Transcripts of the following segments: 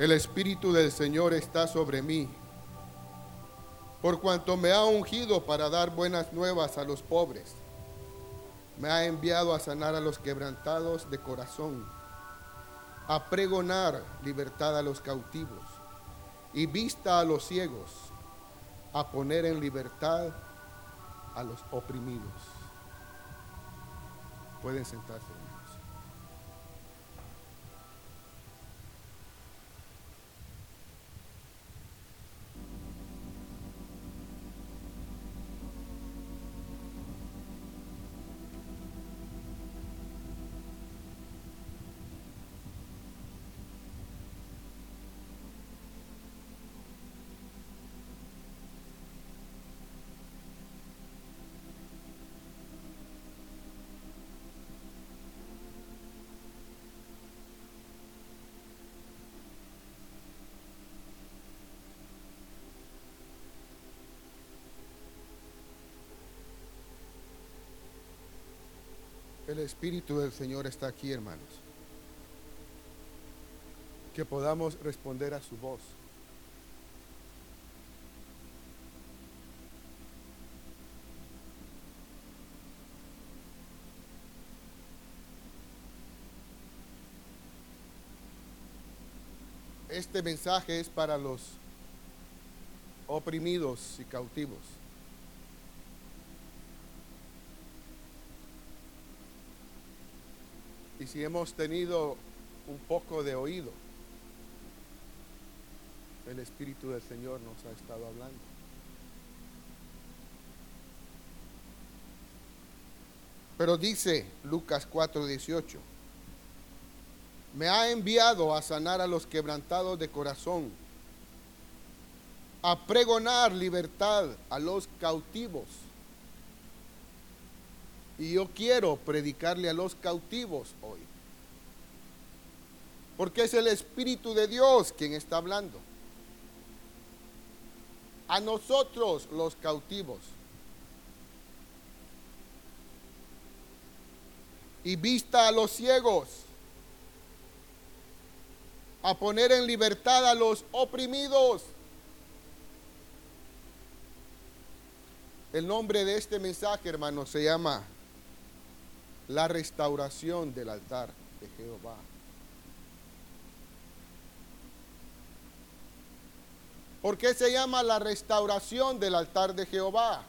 El Espíritu del Señor está sobre mí, por cuanto me ha ungido para dar buenas nuevas a los pobres. Me ha enviado a sanar a los quebrantados de corazón, a pregonar libertad a los cautivos y vista a los ciegos, a poner en libertad a los oprimidos. Pueden sentarse. El Espíritu del Señor está aquí, hermanos. Que podamos responder a su voz. Este mensaje es para los oprimidos y cautivos. Y si hemos tenido un poco de oído, el Espíritu del Señor nos ha estado hablando. Pero dice Lucas 4:18, me ha enviado a sanar a los quebrantados de corazón, a pregonar libertad a los cautivos y yo quiero predicarle a los cautivos hoy. Porque es el Espíritu de Dios quien está hablando. A nosotros los cautivos. Y vista a los ciegos. A poner en libertad a los oprimidos. El nombre de este mensaje, hermano, se llama la restauración del altar de Jehová. ¿Por qué se llama la restauración del altar de Jehová?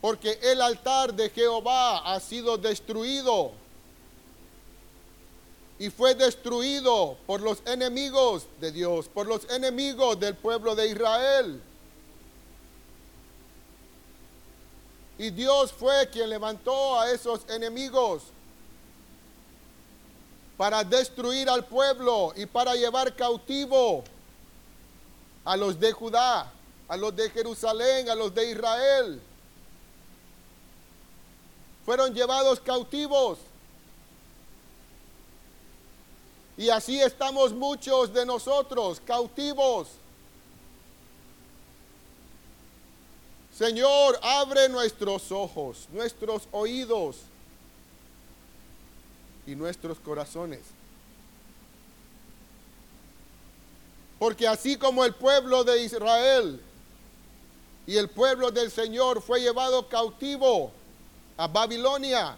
Porque el altar de Jehová ha sido destruido y fue destruido por los enemigos de Dios, por los enemigos del pueblo de Israel. Y Dios fue quien levantó a esos enemigos para destruir al pueblo y para llevar cautivo a los de Judá, a los de Jerusalén, a los de Israel. Fueron llevados cautivos. Y así estamos muchos de nosotros, cautivos Señor, abre nuestros ojos, nuestros oídos y nuestros corazones. Porque así como el pueblo de Israel y el pueblo del Señor fue llevado cautivo a Babilonia,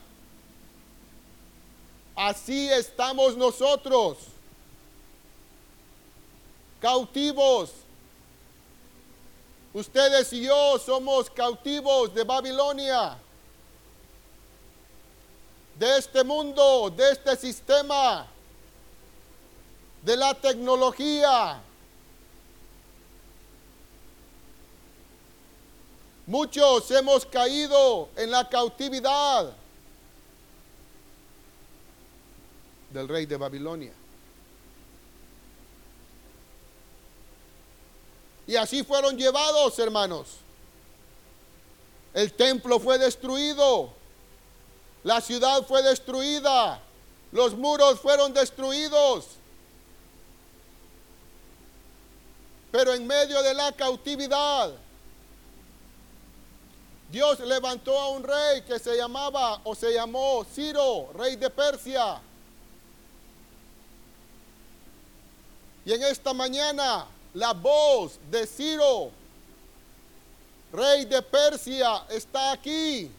así estamos nosotros, cautivos Ustedes y yo somos cautivos de Babilonia, de este mundo, de este sistema, de la tecnología. Muchos hemos caído en la cautividad del rey de Babilonia. Y así fueron llevados, hermanos. El templo fue destruido. La ciudad fue destruida. Los muros fueron destruidos. Pero en medio de la cautividad, Dios levantó a un rey que se llamaba o se llamó Ciro, rey de Persia. Y en esta mañana la voz de Ciro, rey de Persia, está aquí.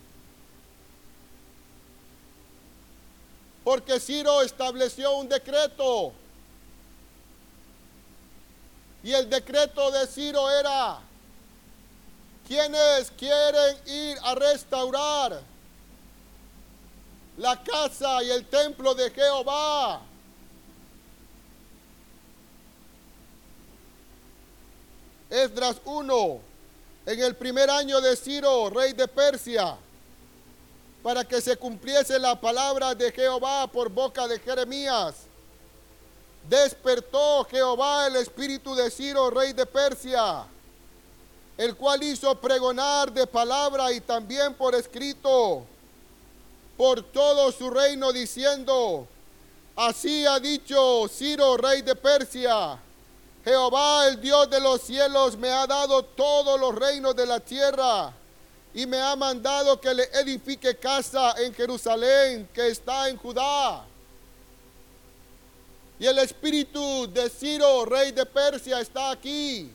Porque Ciro estableció un decreto. Y el decreto de Ciro era, quienes quieren ir a restaurar la casa y el templo de Jehová, Esdras 1, en el primer año de Ciro, rey de Persia, para que se cumpliese la palabra de Jehová por boca de Jeremías. Despertó Jehová el espíritu de Ciro, rey de Persia, el cual hizo pregonar de palabra y también por escrito por todo su reino, diciendo, así ha dicho Ciro, rey de Persia, Jehová, el Dios de los cielos, me ha dado todos los reinos de la tierra y me ha mandado que le edifique casa en Jerusalén, que está en Judá. Y el espíritu de Ciro, rey de Persia, está aquí.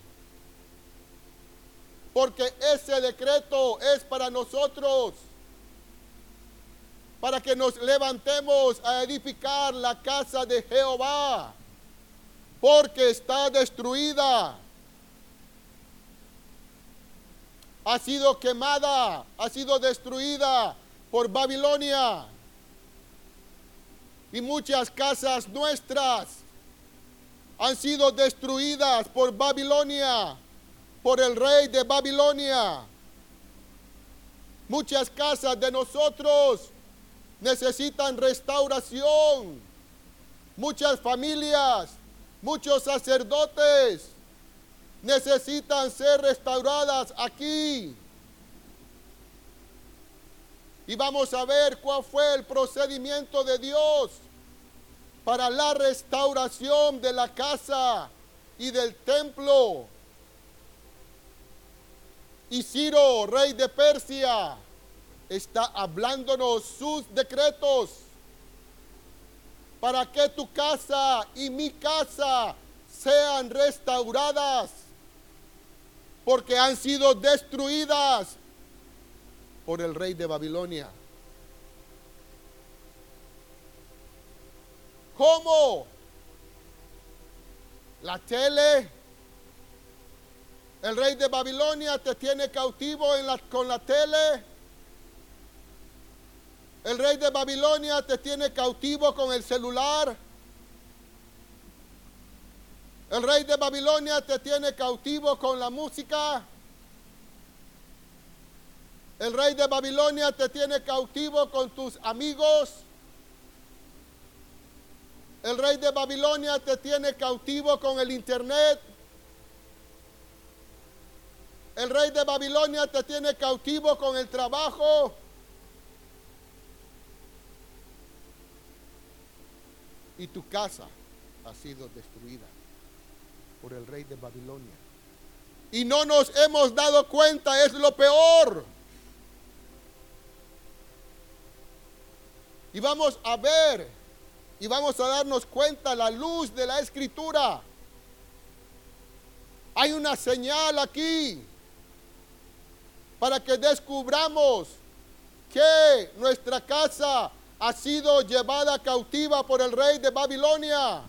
Porque ese decreto es para nosotros. Para que nos levantemos a edificar la casa de Jehová porque está destruida. Ha sido quemada, ha sido destruida por Babilonia. Y muchas casas nuestras han sido destruidas por Babilonia, por el rey de Babilonia. Muchas casas de nosotros necesitan restauración. Muchas familias Muchos sacerdotes necesitan ser restauradas aquí. Y vamos a ver cuál fue el procedimiento de Dios para la restauración de la casa y del templo. Y Ciro, rey de Persia, está hablándonos sus decretos para que tu casa y mi casa sean restauradas, porque han sido destruidas por el rey de Babilonia. ¿Cómo? La tele, el rey de Babilonia te tiene cautivo con la tele el rey de Babilonia te tiene cautivo con el celular. El rey de Babilonia te tiene cautivo con la música. El rey de Babilonia te tiene cautivo con tus amigos. El rey de Babilonia te tiene cautivo con el internet. El rey de Babilonia te tiene cautivo con el trabajo. Y tu casa ha sido destruida por el rey de Babilonia. Y no nos hemos dado cuenta, es lo peor. Y vamos a ver y vamos a darnos cuenta la luz de la escritura. Hay una señal aquí para que descubramos que nuestra casa ha sido llevada cautiva por el rey de Babilonia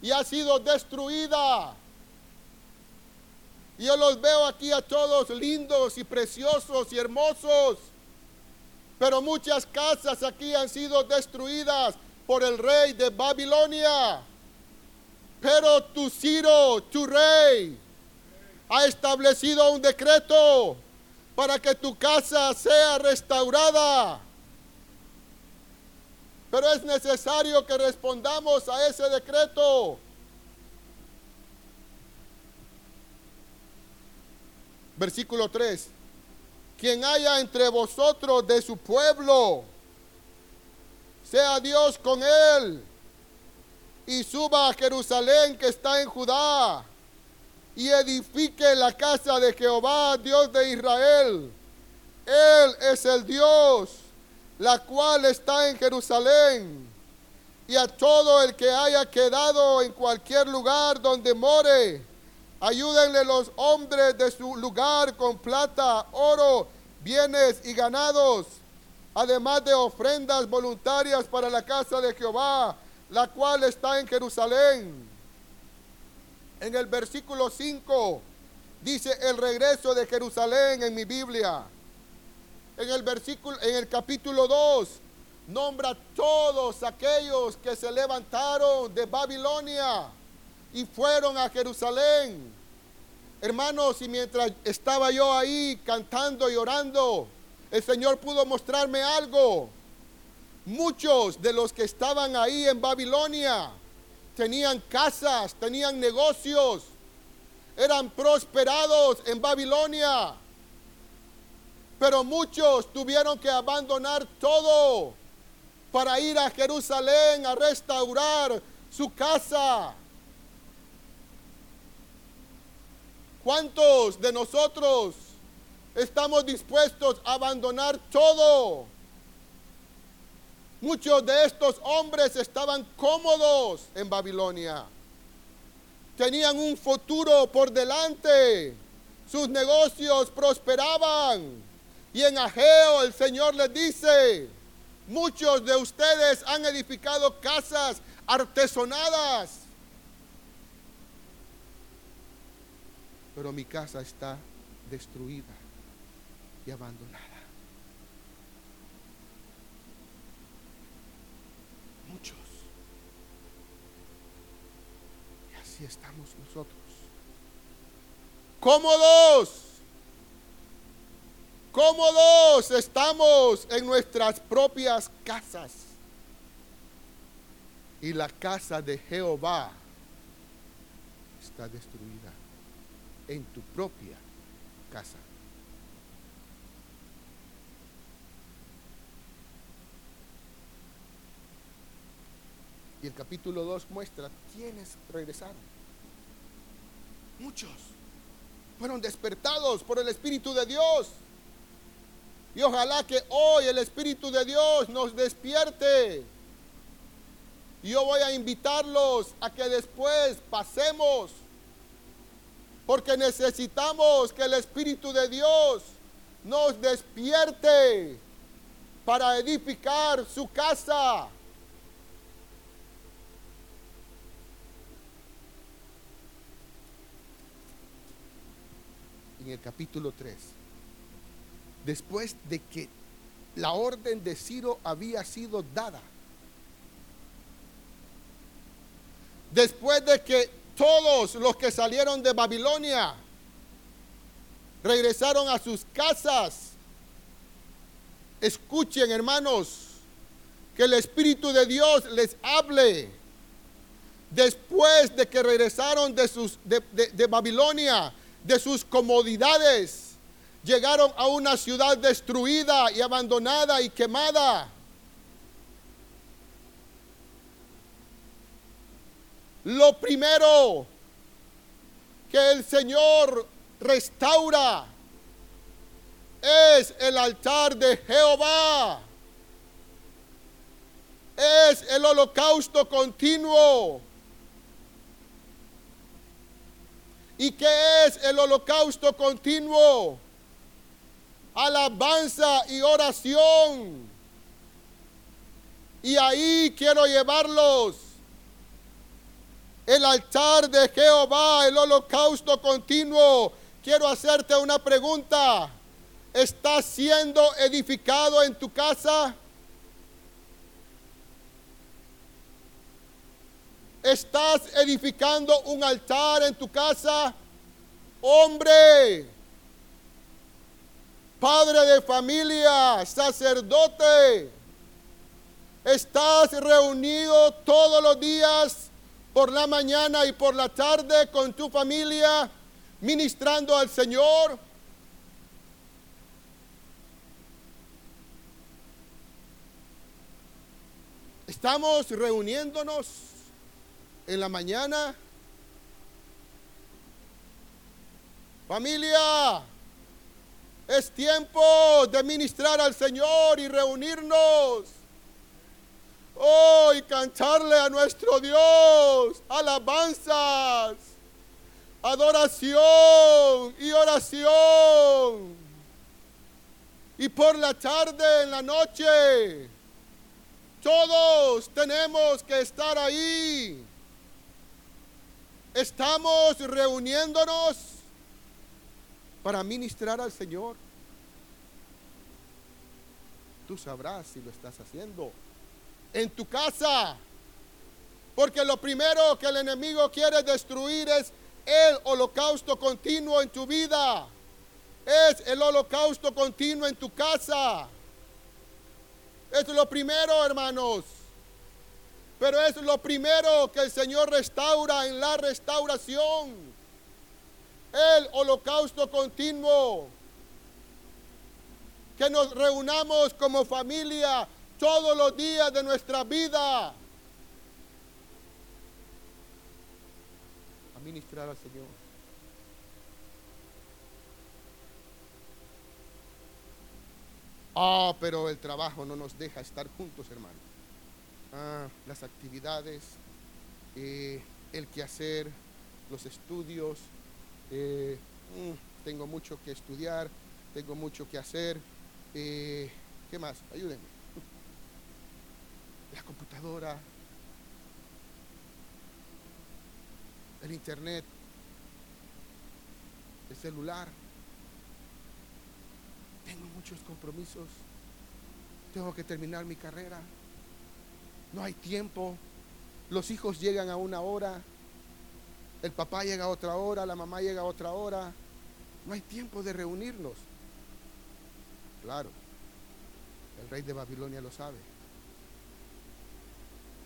y ha sido destruida. Yo los veo aquí a todos lindos y preciosos y hermosos, pero muchas casas aquí han sido destruidas por el rey de Babilonia. Pero tu Ciro, tu rey, ha establecido un decreto para que tu casa sea restaurada. Pero es necesario que respondamos a ese decreto. Versículo 3. Quien haya entre vosotros de su pueblo, sea Dios con él, y suba a Jerusalén que está en Judá y edifique la casa de Jehová, Dios de Israel. Él es el Dios, la cual está en Jerusalén. y a todo el que haya quedado en cualquier lugar donde more. Ayúdenle los hombres de su lugar con plata, oro, bienes y ganados, además de ofrendas voluntarias para la casa de Jehová, la cual está en Jerusalén. En el versículo 5 dice el regreso de Jerusalén en mi Biblia. En el versículo en el capítulo 2 nombra todos aquellos que se levantaron de Babilonia y fueron a Jerusalén. Hermanos, y mientras estaba yo ahí cantando y orando, el Señor pudo mostrarme algo. Muchos de los que estaban ahí en Babilonia tenían casas, tenían negocios, eran prosperados en Babilonia. Pero muchos tuvieron que abandonar todo para ir a Jerusalén a restaurar su casa. ¿Cuántos de nosotros estamos dispuestos a abandonar todo? Muchos de estos hombres estaban cómodos en Babilonia. Tenían un futuro por delante. Sus negocios prosperaban. Y en Ageo el Señor les dice, muchos de ustedes han edificado casas artesonadas. Pero mi casa está destruida y abandonada. Muchos. Y así estamos nosotros. Cómodos. Cómodos estamos en nuestras propias casas. Y la casa de Jehová está destruida en tu propia casa. Y el capítulo 2 muestra quiénes regresaron. Muchos fueron despertados por el Espíritu de Dios. Y ojalá que hoy el Espíritu de Dios nos despierte. Y yo voy a invitarlos a que después pasemos. Porque necesitamos que el Espíritu de Dios nos despierte para edificar su casa. En el capítulo 3 después de que la orden de Ciro había sido dada. Después de que todos los que salieron de Babilonia regresaron a sus casas. Escuchen, hermanos, que el Espíritu de Dios les hable. Después de que regresaron de, sus, de, de Babilonia, de sus comodidades, llegaron a una ciudad destruida y abandonada y quemada. Lo primero que el Señor restaura es el altar de Jehová. Es el holocausto continuo. ¿Y qué es el holocausto continuo? alabanza y oración. Y ahí quiero llevarlos. El altar de Jehová, el holocausto continuo. Quiero hacerte una pregunta. ¿Estás siendo edificado en tu casa? ¿Estás edificando un altar en tu casa? Hombre, padre de familia, sacerdote, estás reunido todos los días por la mañana y por la tarde con tu familia, ministrando al Señor. Estamos reuniéndonos en la mañana. Familia, es tiempo de ministrar al Señor y reunirnos. Oh, y cantarle a nuestro Dios alabanzas, adoración y oración. Y por la tarde, en la noche, todos tenemos que estar ahí. Estamos reuniéndonos para ministrar al Señor. Tú sabrás si lo estás haciendo en tu casa. Porque lo primero que el enemigo quiere destruir es el holocausto continuo en tu vida. Es el holocausto continuo en tu casa. Es lo primero, hermanos. Pero es lo primero que el Señor restaura en la restauración. El holocausto continuo. Que nos reunamos como familia todos los días de nuestra vida. A ministrar al Señor. Ah, pero el trabajo no nos deja estar juntos, hermano. Ah, las actividades, eh, el quehacer, los estudios. Eh, mm, tengo mucho que estudiar, tengo mucho que hacer. Eh, ¿Qué más? Ayúdenme la computadora, el internet, el celular. Tengo muchos compromisos. Tengo que terminar mi carrera. No hay tiempo. Los hijos llegan a una hora. El papá llega a otra hora. La mamá llega a otra hora. No hay tiempo de reunirnos. Claro. El rey de Babilonia lo sabe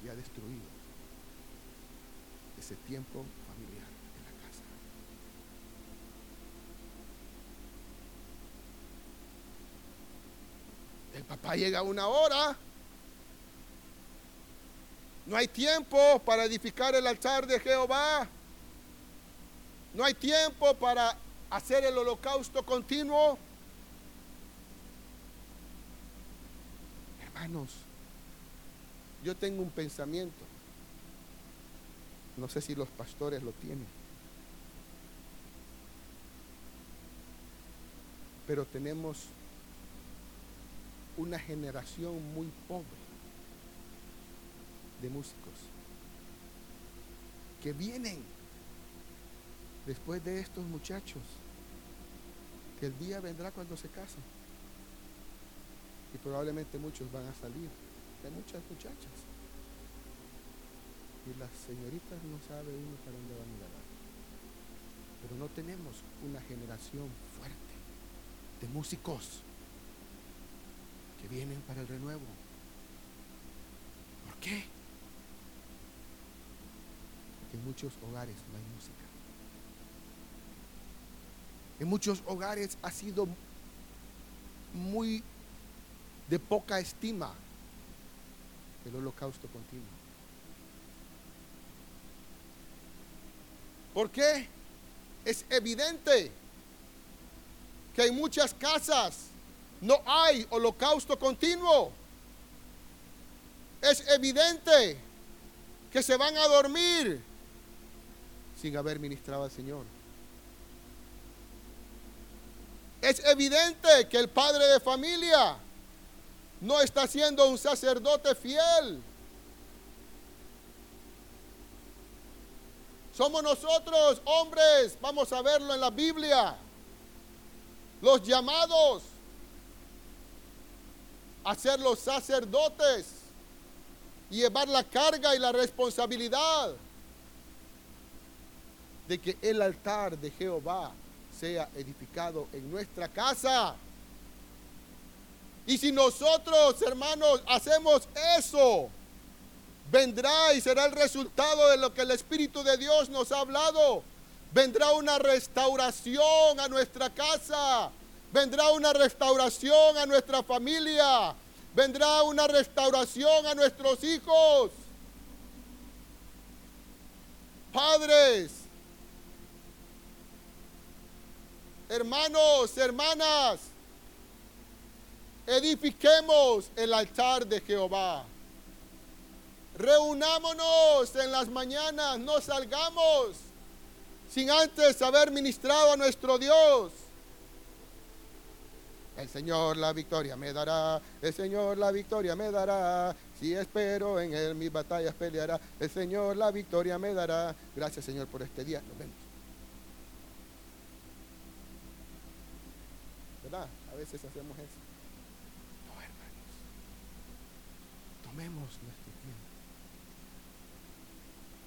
y ha destruido ese tiempo familiar en la casa. El papá llega a una hora. No hay tiempo para edificar el altar de Jehová. No hay tiempo para hacer el holocausto continuo. Hermanos, yo tengo un pensamiento. No sé si los pastores lo tienen. Pero tenemos una generación muy pobre de músicos que vienen después de estos muchachos, que el día vendrá cuando se casen. Y probablemente muchos van a salir hay muchas muchachas. Y las señoritas no saben uno para dónde van a ir Pero no tenemos una generación fuerte de músicos que vienen para el renuevo. ¿Por qué? En muchos hogares no hay música. En muchos hogares ha sido muy de poca estima el holocausto continuo. ¿Por qué? Es evidente que en muchas casas no hay holocausto continuo. Es evidente que se van a dormir sin haber ministrado al Señor. Es evidente que el padre de familia no está siendo un sacerdote fiel. Somos nosotros, hombres, vamos a verlo en la Biblia, los llamados a ser los sacerdotes y llevar la carga y la responsabilidad de que el altar de Jehová sea edificado en nuestra casa. Y si nosotros, hermanos, hacemos eso, vendrá y será el resultado de lo que el Espíritu de Dios nos ha hablado. Vendrá una restauración a nuestra casa. Vendrá una restauración a nuestra familia. Vendrá una restauración a nuestros hijos. Padres, hermanos, hermanas, edifiquemos el altar de Jehová. Reunámonos en las mañanas, no salgamos sin antes haber ministrado a nuestro Dios. El Señor la victoria me dará, el Señor la victoria me dará. Si espero en Él, mis batallas peleará. El Señor la victoria me dará. Gracias, Señor, por este día. Nos vemos. ¿Verdad? A veces hacemos eso. No, hermanos. Tomemos nuestro tiempo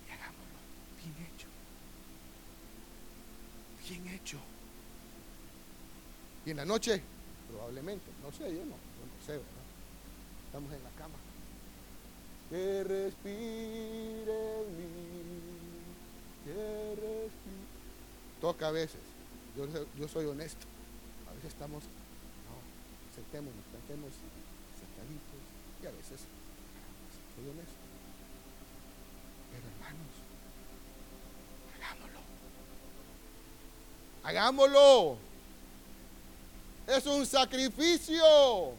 y hagámoslo bien hecho. Bien hecho. Y en la noche probablemente, no sé, yo no, no sé, ¿verdad? Estamos en la cama. Que respire en mí, que respire. Toca a veces, yo, yo soy honesto, estamos, no, sentémonos, cantemos sentaditos y a veces, soy honesto. Pero hermanos, hagámoslo. Hagámoslo. Es un sacrificio.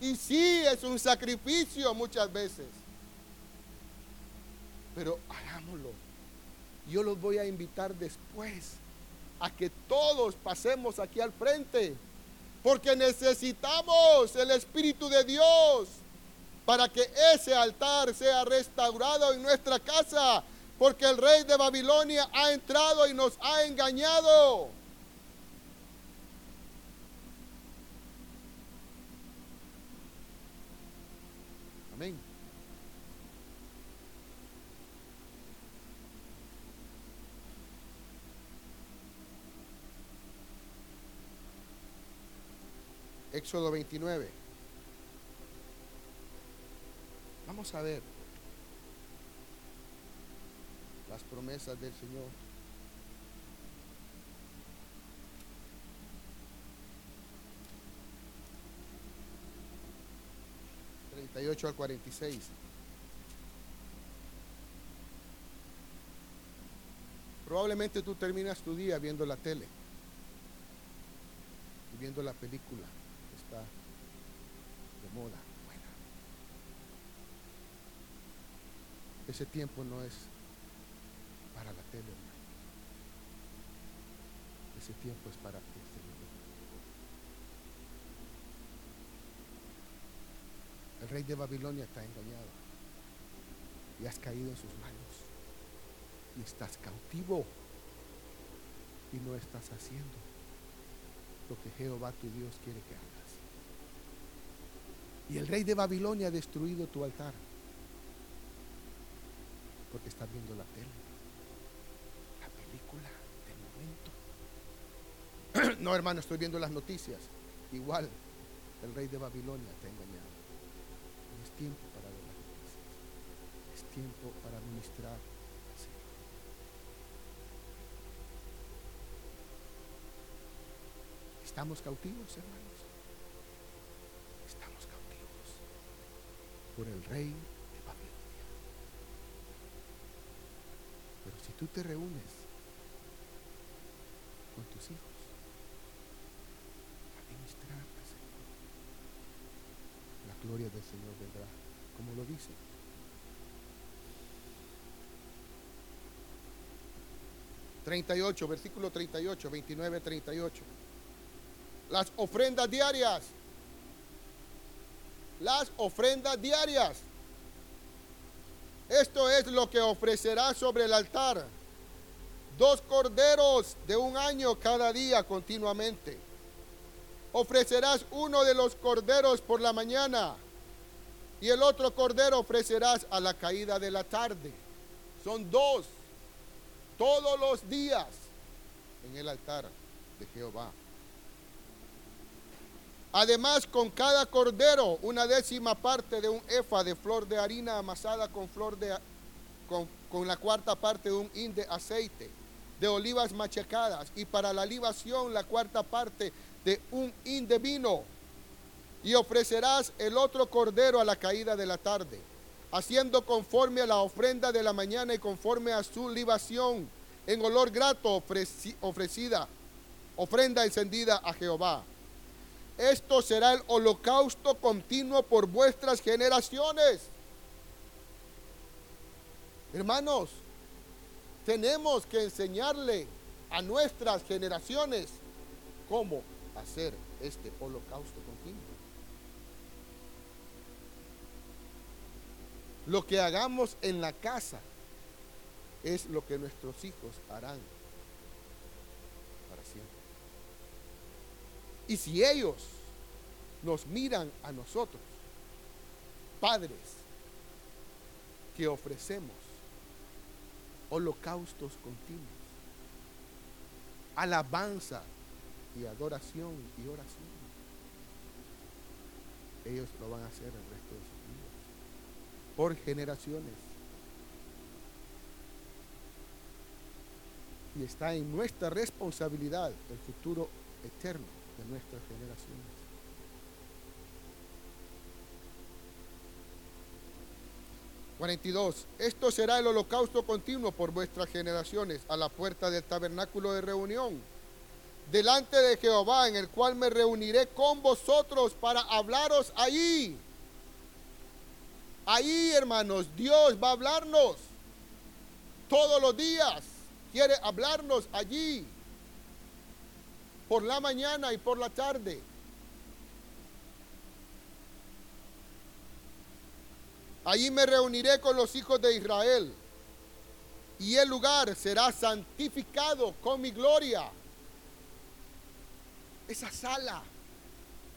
Y sí, es un sacrificio muchas veces. Pero hagámoslo. Yo los voy a invitar después a que todos pasemos aquí al frente. Porque necesitamos el Espíritu de Dios para que ese altar sea restaurado en nuestra casa. Porque el rey de Babilonia ha entrado y nos ha engañado. Amén. Éxodo 29. Vamos a ver las promesas del Señor. 38 al 46. Probablemente tú terminas tu día viendo la tele y viendo la película de moda, buena. Ese tiempo no es para la tele, Ese tiempo es para ti. El rey de Babilonia está engañado y has caído en sus manos y estás cautivo y no estás haciendo lo que Jehová tu Dios quiere que hagas. Y el rey de Babilonia ha destruido tu altar porque estás viendo la tele, la película del momento. no, hermano, estoy viendo las noticias. Igual, el rey de Babilonia te ha engañado tiempo para ver las noticias. Es tiempo para ministrar al Señor. ¿Estamos cautivos, hermanos? Estamos cautivos por el rey de Babilonia. Pero si tú te reúnes con tus hijos, gloria del Señor vendrá, como lo dice. ...38, versículo 38, 29, 38. Las ofrendas diarias. Las ofrendas diarias. Esto es lo que ofrecerá sobre el altar. Dos corderos de un año cada día continuamente ofrecerás uno de los corderos por la mañana y el otro cordero ofrecerás a la caída de la tarde. Son dos, todos los días en el altar de Jehová. Además, con cada cordero, una décima parte de un efa de flor de harina amasada con flor de con, la cuarta parte de un hin de aceite de olivas machacadas y para la libación la cuarta parte de un hin de vino, y ofrecerás el otro cordero a la caída de la tarde, haciendo conforme a la ofrenda de la mañana y conforme a su libación en olor grato ofrecida, ofrenda encendida a Jehová. Esto será el holocausto continuo por vuestras generaciones. Hermanos, tenemos que enseñarle a nuestras generaciones cómo hacer este holocausto continuo. Lo que hagamos en la casa es lo que nuestros hijos harán para siempre. Y si ellos nos miran a nosotros, padres, que ofrecemos holocaustos continuos, alabanza y adoración y oración, ellos lo van a hacer el resto de sus vidas, por generaciones. Y está en nuestra responsabilidad el futuro eterno de nuestras generaciones. 42. Esto será el holocausto continuo por vuestras generaciones a la puerta del tabernáculo de reunión, delante de Jehová, en el cual me reuniré con vosotros para hablaros allí. Ahí, hermanos, Dios va a hablarnos todos los días. Quiere hablarnos allí, por la mañana y por la tarde. Allí me reuniré con los hijos de Israel y el lugar será santificado con mi gloria. Esa sala,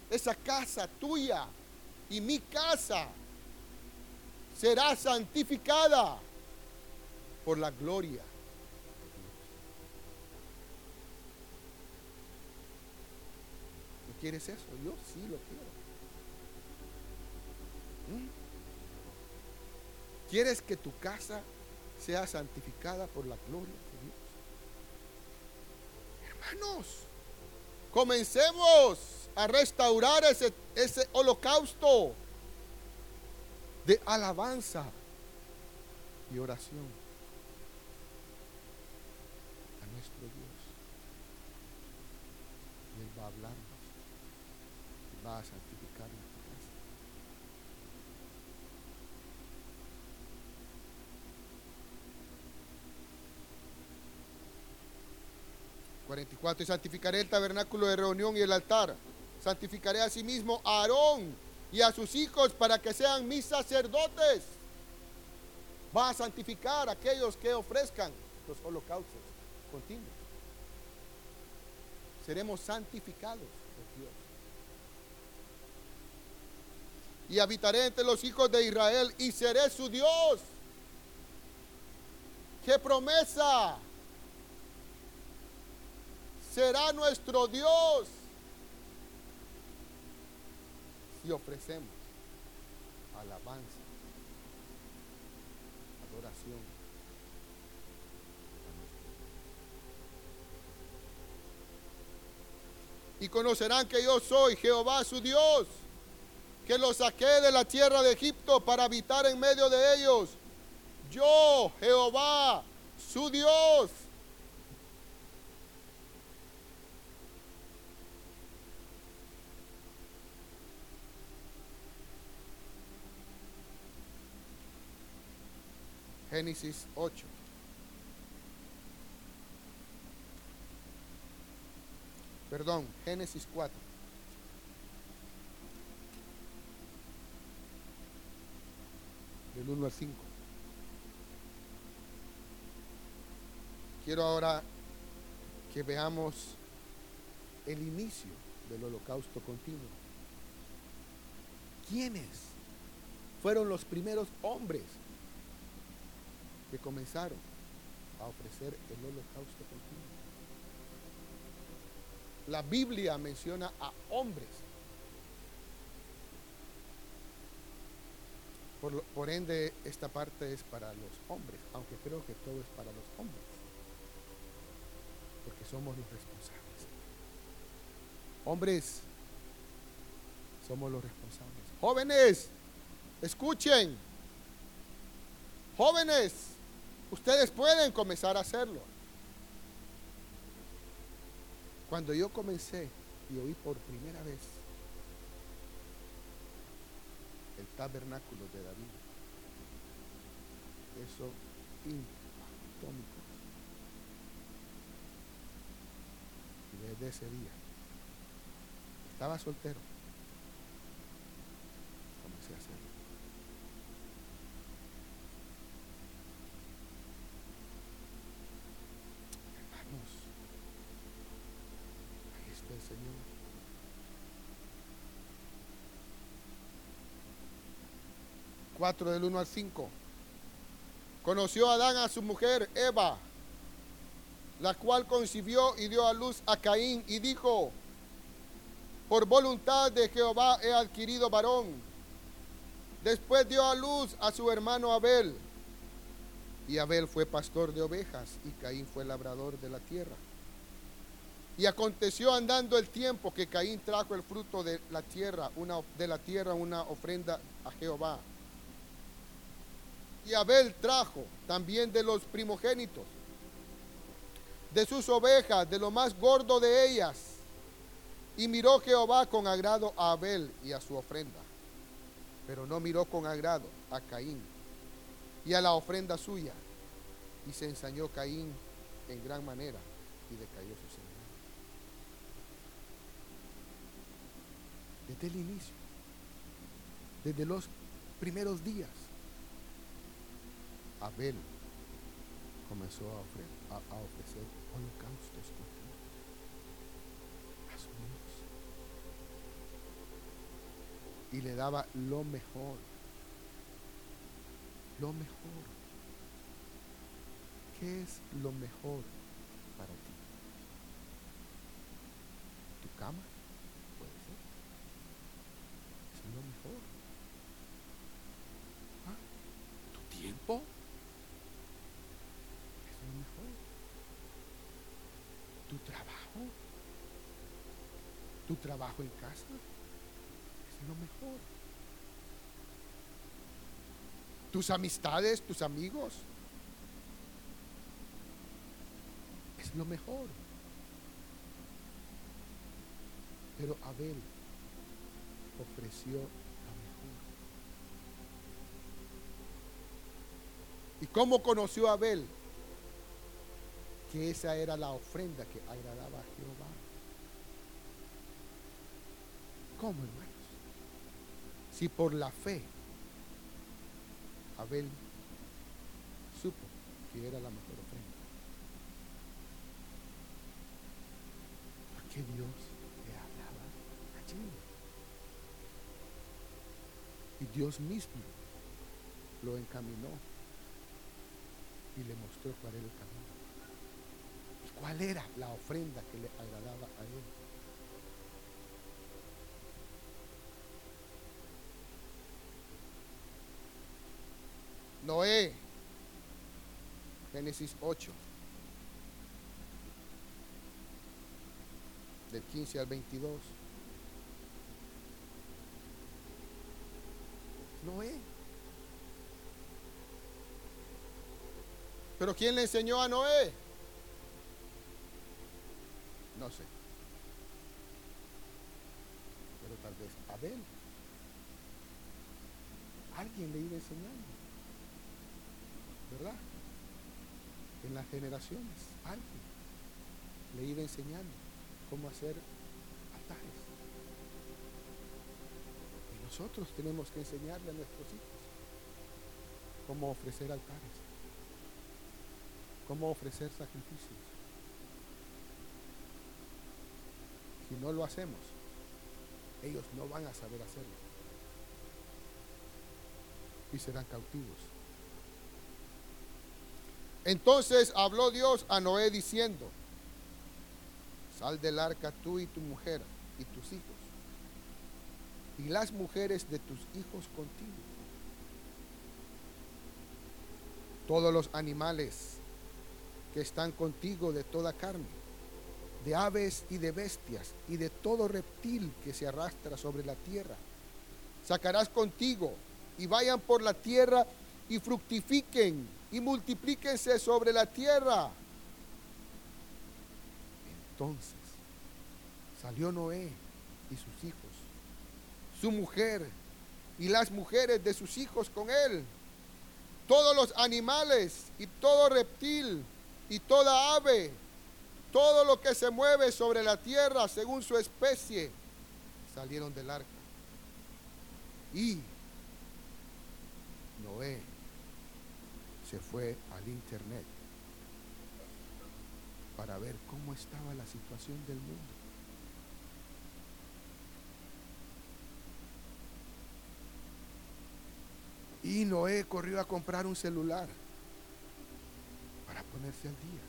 esa casa tuya y mi casa será santificada por la gloria. ¿No quieres eso? Yo sí lo quiero. ¿Mm? ¿Quieres que tu casa sea santificada por la gloria de Dios? Hermanos, comencemos a restaurar ese, ese holocausto de alabanza y oración a nuestro Dios. Y Él va a hablarnos, va a santificarnos. 44. Y santificaré el tabernáculo de reunión y el altar. Santificaré a sí mismo a Aarón y a sus hijos para que sean mis sacerdotes. Va a santificar a aquellos que ofrezcan los holocaustos continuos. Seremos santificados por Dios. Y habitaré entre los hijos de Israel y seré su Dios. ¡Qué promesa! será nuestro Dios si ofrecemos alabanza, adoración. Y conocerán que yo soy Jehová su Dios, que los saqué de la tierra de Egipto para habitar en medio de ellos. Yo, Jehová, su Dios. Génesis 8. Perdón, Génesis 4. Del 1 al 5. Quiero ahora que veamos el inicio del holocausto continuo. ¿Quiénes fueron los primeros hombres que comenzaron a ofrecer el holocausto continuo. La Biblia menciona a hombres. Por, ende, esta parte es para los hombres, aunque creo que todo es para los hombres, porque somos los responsables. Hombres, somos los responsables. Jóvenes, escuchen. Jóvenes, Ustedes pueden comenzar a hacerlo. Cuando yo comencé y oí por primera vez el tabernáculo de David, eso atómicos. Y desde ese día, estaba soltero, comencé a hacerlo. 4 del 1 al 5. Conoció Adán a su mujer Eva, la cual concibió y dio a luz a Caín y dijo, por voluntad de Jehová he adquirido varón. Después dio a luz a su hermano Abel. Y Abel fue pastor de ovejas y Caín fue labrador de la tierra. Y aconteció andando el tiempo que Caín trajo el fruto de la tierra, una, de la tierra una ofrenda a Jehová. Y Abel trajo también de los primogénitos, de sus ovejas, de lo más gordo de ellas. Y miró Jehová con agrado a Abel y a su ofrenda, pero no miró con agrado a Caín y a la ofrenda suya. Y se ensañó Caín en gran manera y decayó su semblante. Desde el inicio, desde los primeros días, Abel comenzó a ofrecer, a, a ofrecer holocaustos a su Dios. Y le daba lo mejor. Lo mejor. ¿Qué es lo mejor para ti? ¿Tu cama? Puede ser. Es lo mejor. ¿Ah? ¿Tu tiempo? Es lo mejor. ¿Tu trabajo? ¿Tu trabajo en casa? Es lo mejor. ¿Tus amistades, tus amigos? Es lo mejor. Pero Abel ofreció lo mejor. ¿Y cómo conoció Abel? Que esa era la ofrenda que agradaba a Jehová. ¿Cómo, hermanos? Si por la fe Abel supo que era la mejor ofrenda. Porque Dios le hablaba allí. Y Dios mismo lo encaminó y le mostró cuál era el camino. ¿Y cuál era la ofrenda que le agradaba a él? Noé, Génesis 8, del 15 al 22. Noé. Pero ¿quién le enseñó a Noé? No sé. Pero tal vez Abel. Alguien le iba enseñando. En las generaciones, alguien le iba enseñando cómo hacer altares. Y nosotros tenemos que enseñarle a nuestros hijos cómo ofrecer altares, cómo ofrecer sacrificios. Si no lo hacemos, ellos no van a saber hacerlo. Y serán cautivos. Entonces habló Dios a Noé diciendo, sal del arca tú y tu mujer y tus hijos, y las mujeres de tus hijos contigo. Todos los animales que están contigo de toda carne, de aves y de bestias, y de todo reptil que se arrastra sobre la tierra, sacarás contigo y vayan por la tierra y fructifiquen y multiplíquense sobre la tierra. Entonces salió Noé y sus hijos, su mujer y las mujeres de sus hijos con él, todos los animales y todo reptil y toda ave, todo lo que se mueve sobre la tierra según su especie, salieron del arca. Y Noé se fue al internet para ver cómo estaba la situación del mundo. Y Noé corrió a comprar un celular para ponerse al día.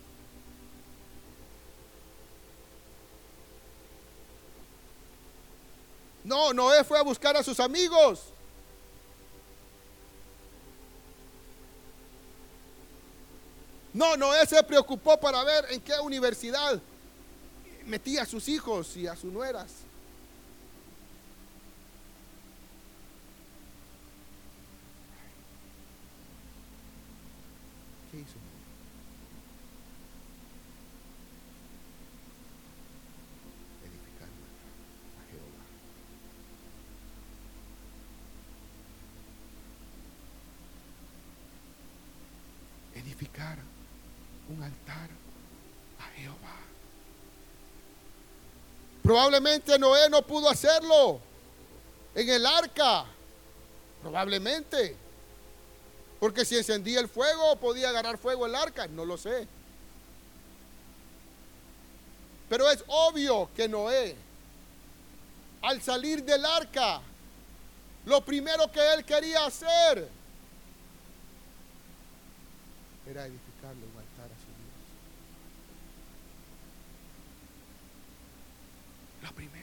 No, Noé fue a buscar a sus amigos. No, Noé se preocupó para ver en qué universidad metía a sus hijos y a sus nueras. ¿Qué hizo Noé? Edificar un altar a Jehová. Edificar un altar a Jehová. Probablemente Noé no pudo hacerlo en el arca. Probablemente. Porque si encendía el fuego, podía agarrar fuego el arca. No lo sé. Pero es obvio que Noé, al salir del arca, lo primero que él quería hacer era un altar a su Dios. Lo primero.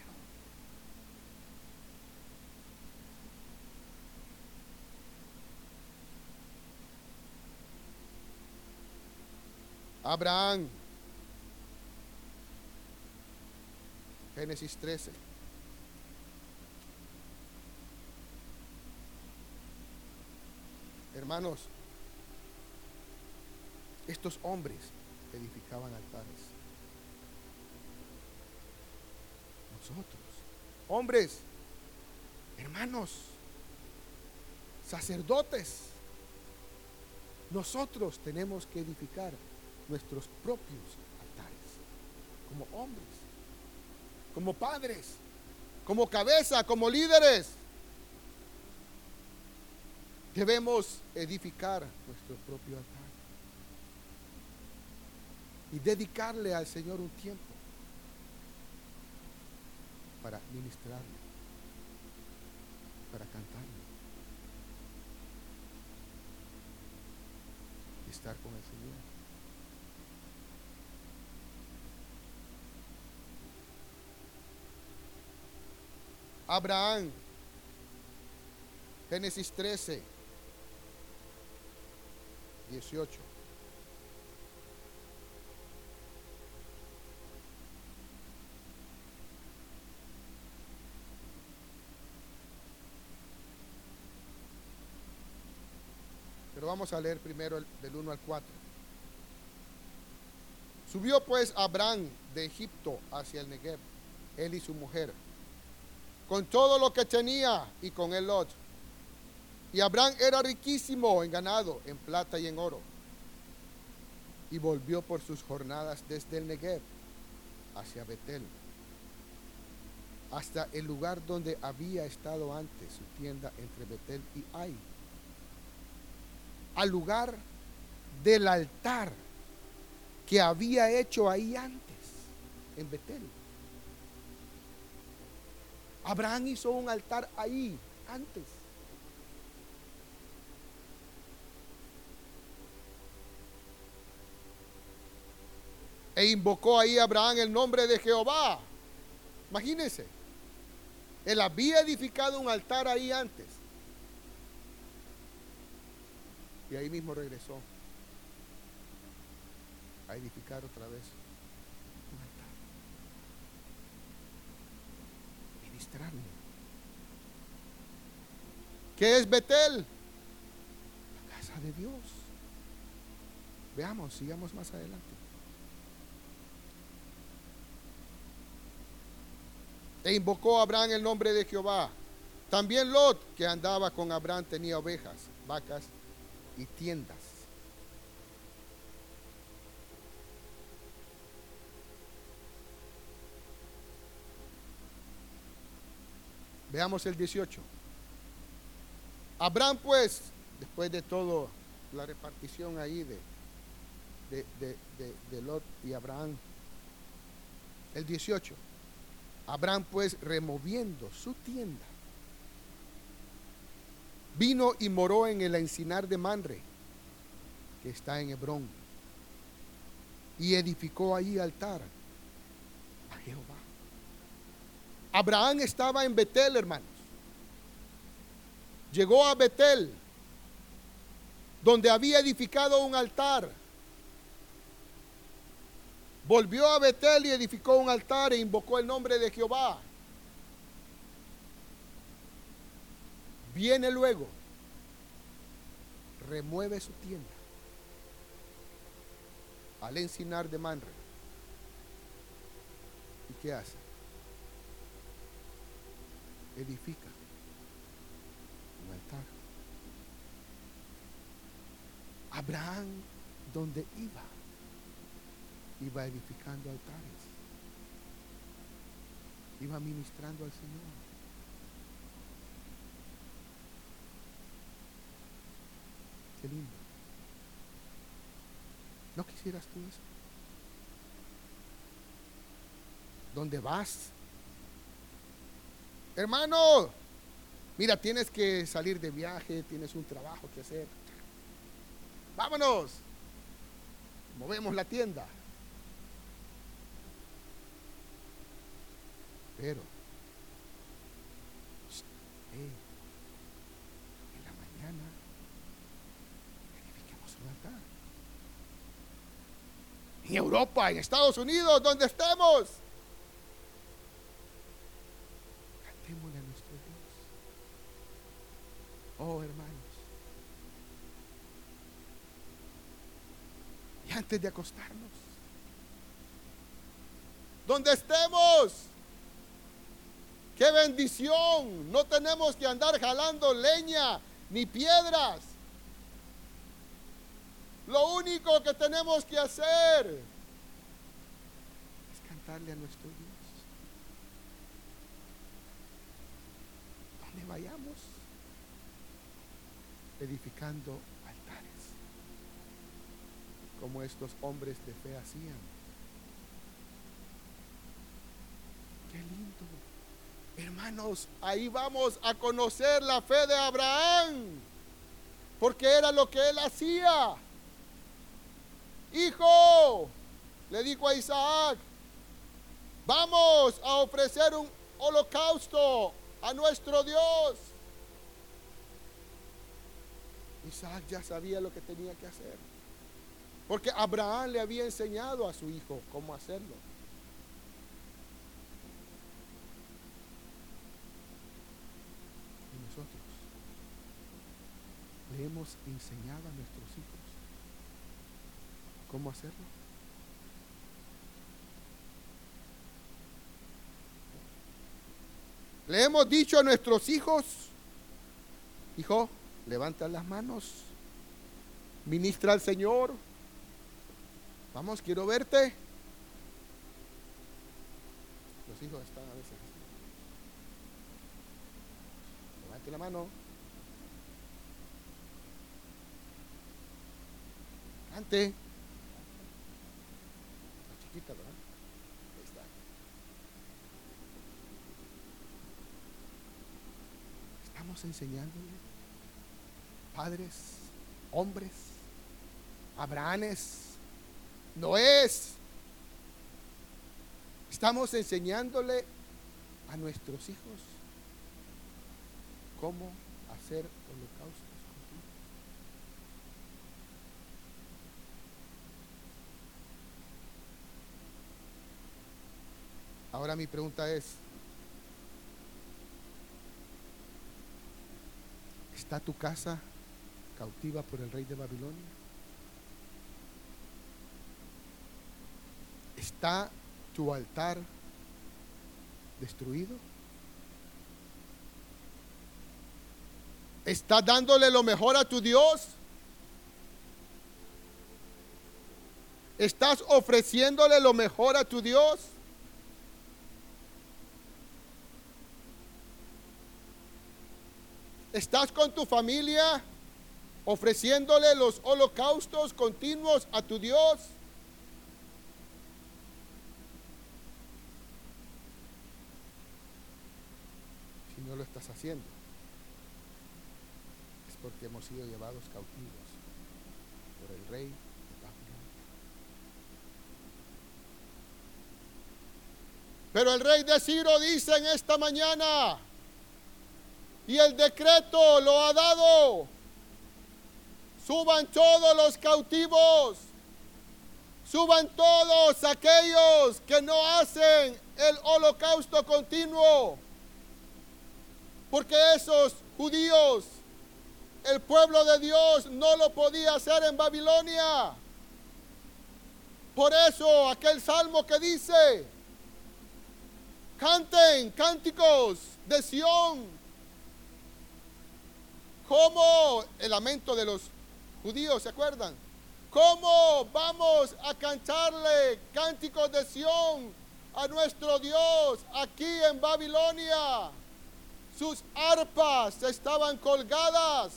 Abraham. Génesis 13. Hermanos, estos hombres edificaban altares. Nosotros, hombres, hermanos, sacerdotes, nosotros tenemos que edificar nuestros propios altares, como hombres, como padres, como cabeza, como líderes. Debemos edificar nuestro propio altar y dedicarle al Señor un tiempo para ministrarle, para cantarle, estar con el Señor. Abraham, Génesis 13, 18. Pero vamos a leer primero el- del 1 al 4. Subió pues Abraham de Egipto hacia el Negev, él y su mujer, con todo lo que tenía y con el Lot. Y Abraham era riquísimo en ganado, en plata y en oro. Y volvió por sus jornadas desde el Negev hacia Betel, hasta el lugar donde había estado antes su tienda entre Betel y Ai, al lugar del altar que había hecho ahí antes, en Betel. Abraham hizo un altar ahí antes. E invocó ahí Abraham el nombre de Jehová. Imagínense. Él había edificado un altar ahí antes. Y ahí mismo regresó a edificar otra vez un altar. Ministrarle. ¿Qué es Betel? La casa de Dios. Veamos, sigamos más adelante. E invocó a Abraham el nombre de Jehová. También Lot, que andaba con Abraham, tenía ovejas, vacas y tiendas. Veamos el 18. Abraham pues, después de todo la repartición ahí de, de, de, de Lot y Abraham, el 18. Abraham pues removiendo su tienda, vino y moró en el encinar de Manre, que está en Hebrón, y edificó ahí altar a Jehová. Abraham estaba en Betel, hermanos. Llegó a Betel, donde había edificado un altar Volvió a Betel y edificó un altar e invocó el nombre de Jehová. Viene luego, remueve su tienda al encinar de Manre. ¿Y qué hace? Edifica un altar. Abraham, donde iba, iba edificando altares, iba ministrando al Señor. Qué lindo. ¿No quisieras tú eso? ¿Dónde vas? Hermano, mira, tienes que salir de viaje, tienes un trabajo que hacer. Vámonos. Movemos la tienda. Pero, en la mañana edifiquemos un altar. En Europa, en Estados Unidos, donde estemos. Cantémosle a nuestro Dios. Oh, hermanos. Y antes de acostarnos, donde estemos, Qué bendición. No tenemos que andar jalando leña ni piedras. Lo único que tenemos que hacer es cantarle a nuestro Dios. Donde vayamos, edificando altares, como estos hombres de fe hacían. Qué lindo. Hermanos, ahí vamos a conocer la fe de Abraham, porque era lo que él hacía. Hijo, le dijo a Isaac, vamos a ofrecer un holocausto a nuestro Dios. Isaac ya sabía lo que tenía que hacer, porque Abraham le había enseñado a su hijo cómo hacerlo. le hemos enseñado a nuestros hijos cómo hacerlo. Le hemos dicho a nuestros hijos, hijo, levanta las manos, ministra al Señor, vamos, quiero verte. Los hijos están a veces. Levante la mano. Ante. La chiquita, ¿verdad? Ahí está. Estamos enseñándole, padres, hombres, Abrahames, Noés. Estamos enseñándole a nuestros hijos cómo hacer holocausto. Ahora mi pregunta es, ¿está tu casa cautiva por el rey de Babilonia. ¿Está tu altar destruido? ¿Está dándole lo mejor a tu Dios? ¿Estás ofreciéndole lo mejor a tu Dios? ¿Estás con tu familia? Ofreciéndole los holocaustos continuos a tu Dios? Si no lo estás haciendo, es porque hemos sido llevados cautivos por el rey Pero el rey de Ciro dice en esta mañana, y el decreto lo ha dado, suban todos los cautivos, suban todos aquellos que no hacen el holocausto continuo, porque esos judíos, el pueblo de Dios no lo podía hacer en Babilonia. Por eso aquel salmo que dice, Canten cánticos de Sión. Como el lamento de los judíos, ¿se acuerdan? ¿Cómo vamos a cantarle cánticos de Sión a nuestro Dios aquí en Babilonia? Sus arpas estaban colgadas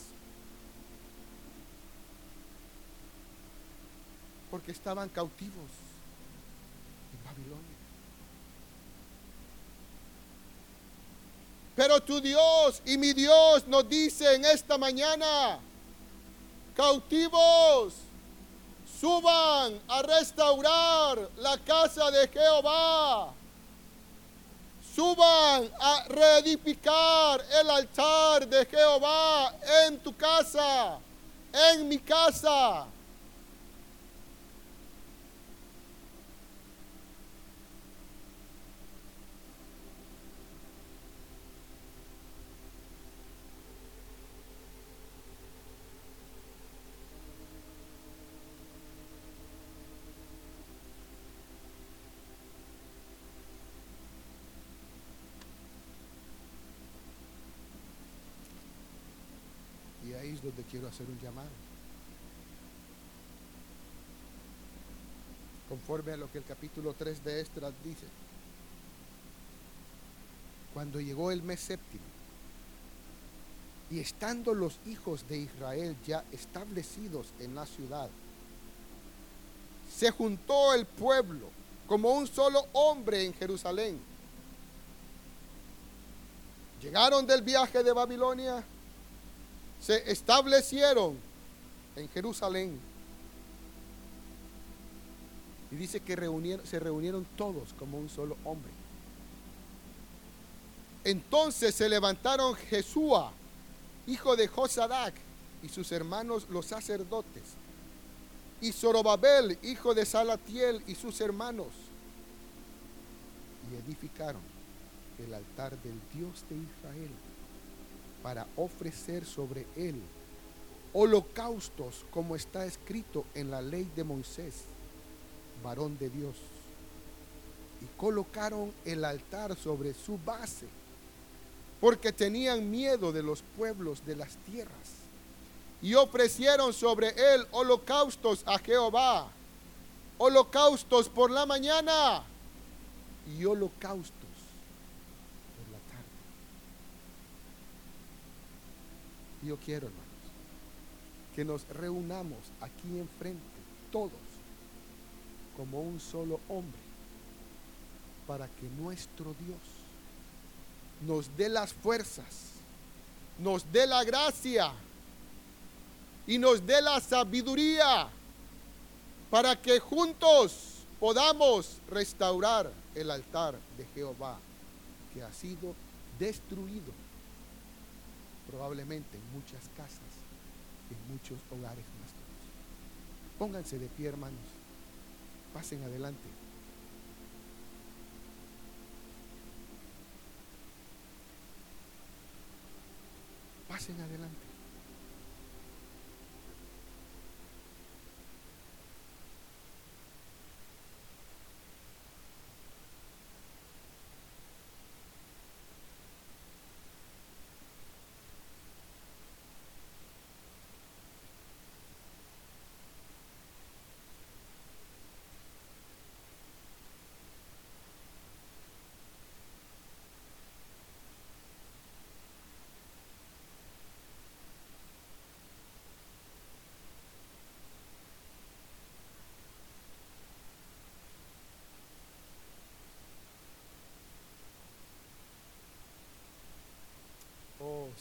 porque estaban cautivos. Pero tu Dios y mi Dios nos dice en esta mañana, cautivos, suban a restaurar la casa de Jehová. Suban a reedificar el altar de Jehová en tu casa, en mi casa. donde quiero hacer un llamado. Conforme a lo que el capítulo 3 de Estras dice. Cuando llegó el mes séptimo, y estando los hijos de Israel ya establecidos en la ciudad, se juntó el pueblo como un solo hombre en Jerusalén. Llegaron del viaje de Babilonia se establecieron en Jerusalén. Y dice que se reunieron todos como un solo hombre. Entonces se levantaron Jesúa, hijo de Josadac, y sus hermanos los sacerdotes, y Zorobabel, hijo de Salatiel, y sus hermanos, y edificaron el altar del Dios de Israel para ofrecer sobre él holocaustos como está escrito en la ley de Moisés, varón de Dios. Y colocaron el altar sobre su base, porque tenían miedo de los pueblos de las tierras. Y ofrecieron sobre él holocaustos a Jehová, holocaustos por la mañana y holocaustos Yo quiero, hermanos, que nos reunamos aquí enfrente, todos, como un solo hombre, para que nuestro Dios nos dé las fuerzas, nos dé la gracia y nos dé la sabiduría para que juntos podamos restaurar el altar de Jehová que ha sido destruido probablemente en muchas casas, en muchos hogares nuestros. Pónganse de pie, hermanos. Pasen adelante. Pasen adelante.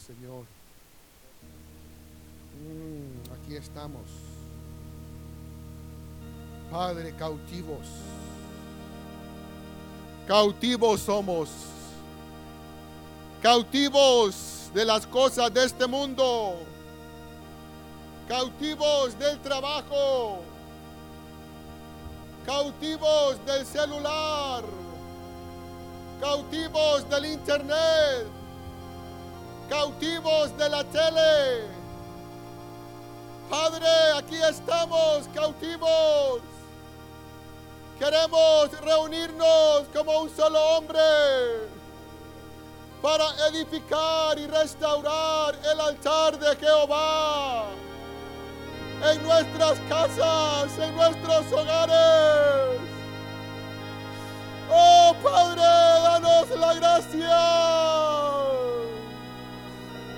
Señor. Mm, aquí estamos. Padre, cautivos. Cautivos somos. Cautivos de las cosas de este mundo. Cautivos del trabajo. Cautivos del celular. Cautivos del internet. Cautivos de la tele. Padre, aquí estamos cautivos. Queremos reunirnos como un solo hombre para edificar y restaurar el altar de Jehová en nuestras casas, en nuestros hogares. Oh Padre, danos la gracia.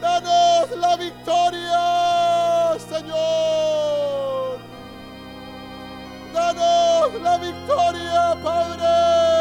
Danos la victoria, Señor. Danos la victoria, Padre.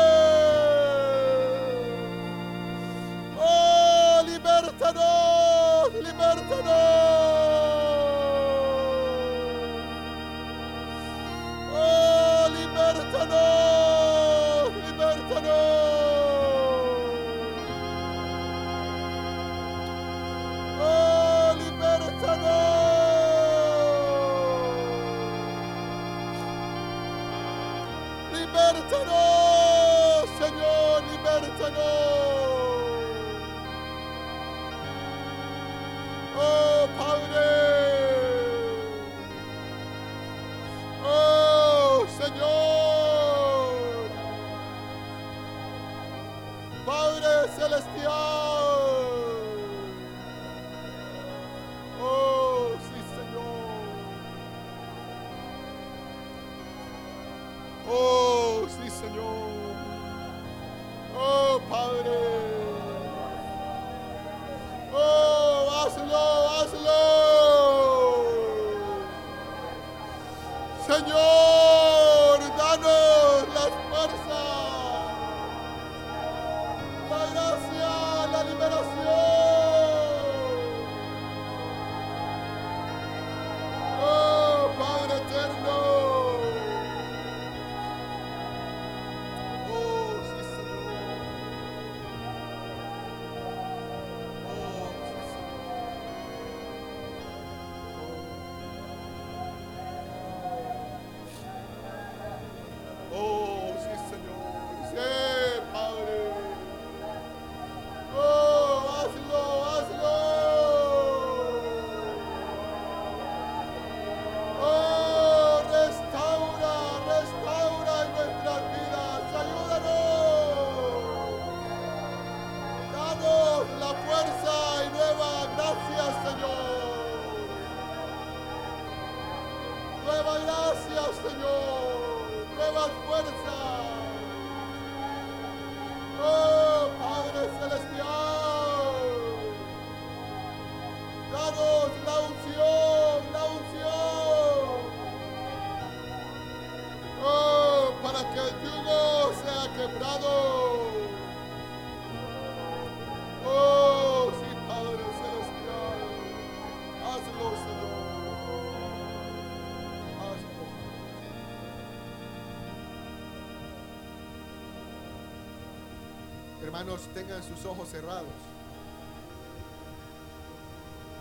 Hermanos, tengan sus ojos cerrados.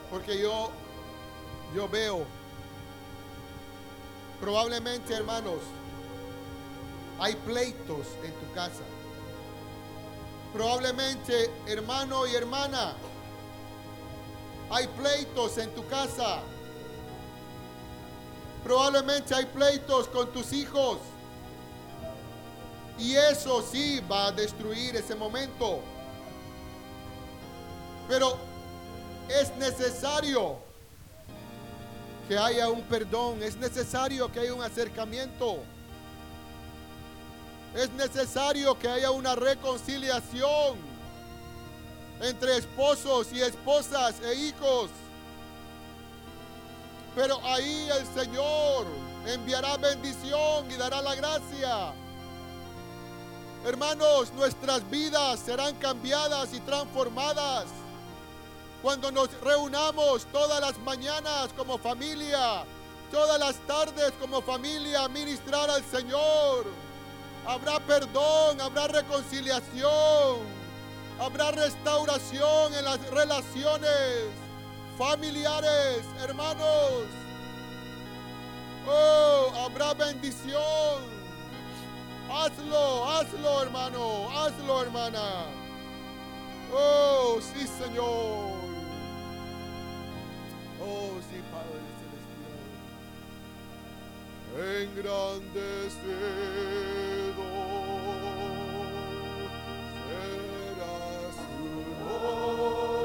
Porque yo, yo veo, probablemente, hermanos, hay pleitos en tu casa. Probablemente, hermano y hermana, hay pleitos en tu casa. Probablemente hay pleitos con tus hijos. Y eso sí va a destruir ese momento. Pero es necesario que haya un perdón, es necesario que haya un acercamiento. Es necesario que haya una reconciliación entre esposos y esposas e hijos. Pero ahí el Señor enviará bendición y dará la gracia. Hermanos, nuestras vidas serán cambiadas y transformadas. cuando nos reunamos todas las mañanas como familia, todas las tardes como familia a ministrar al Señor. Habrá perdón, habrá reconciliación, habrá restauración en las relaciones familiares, hermanos. Oh, habrá bendición. Hazlo, hazlo, hermano, hazlo, hermana. Oh, sí, Señor. Oh, sí, Padre Celestial. Engrandecido será su nombre.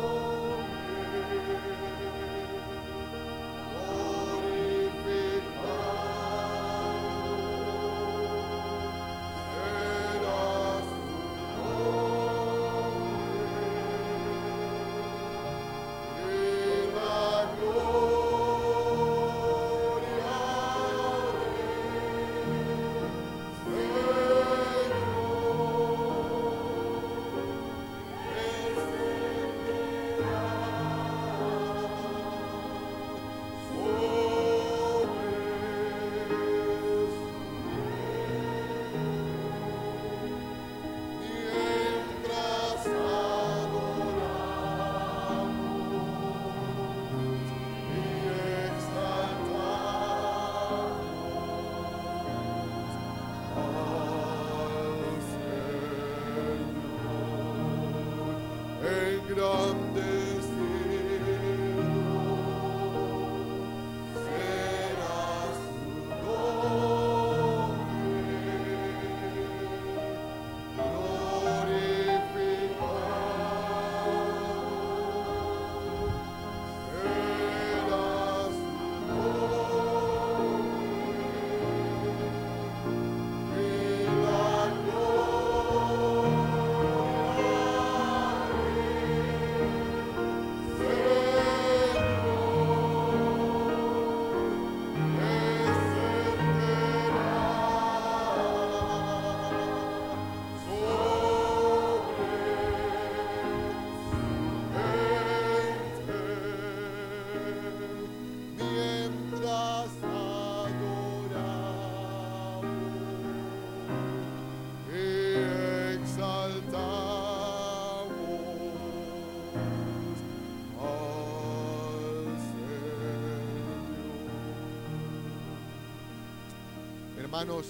Hermanos,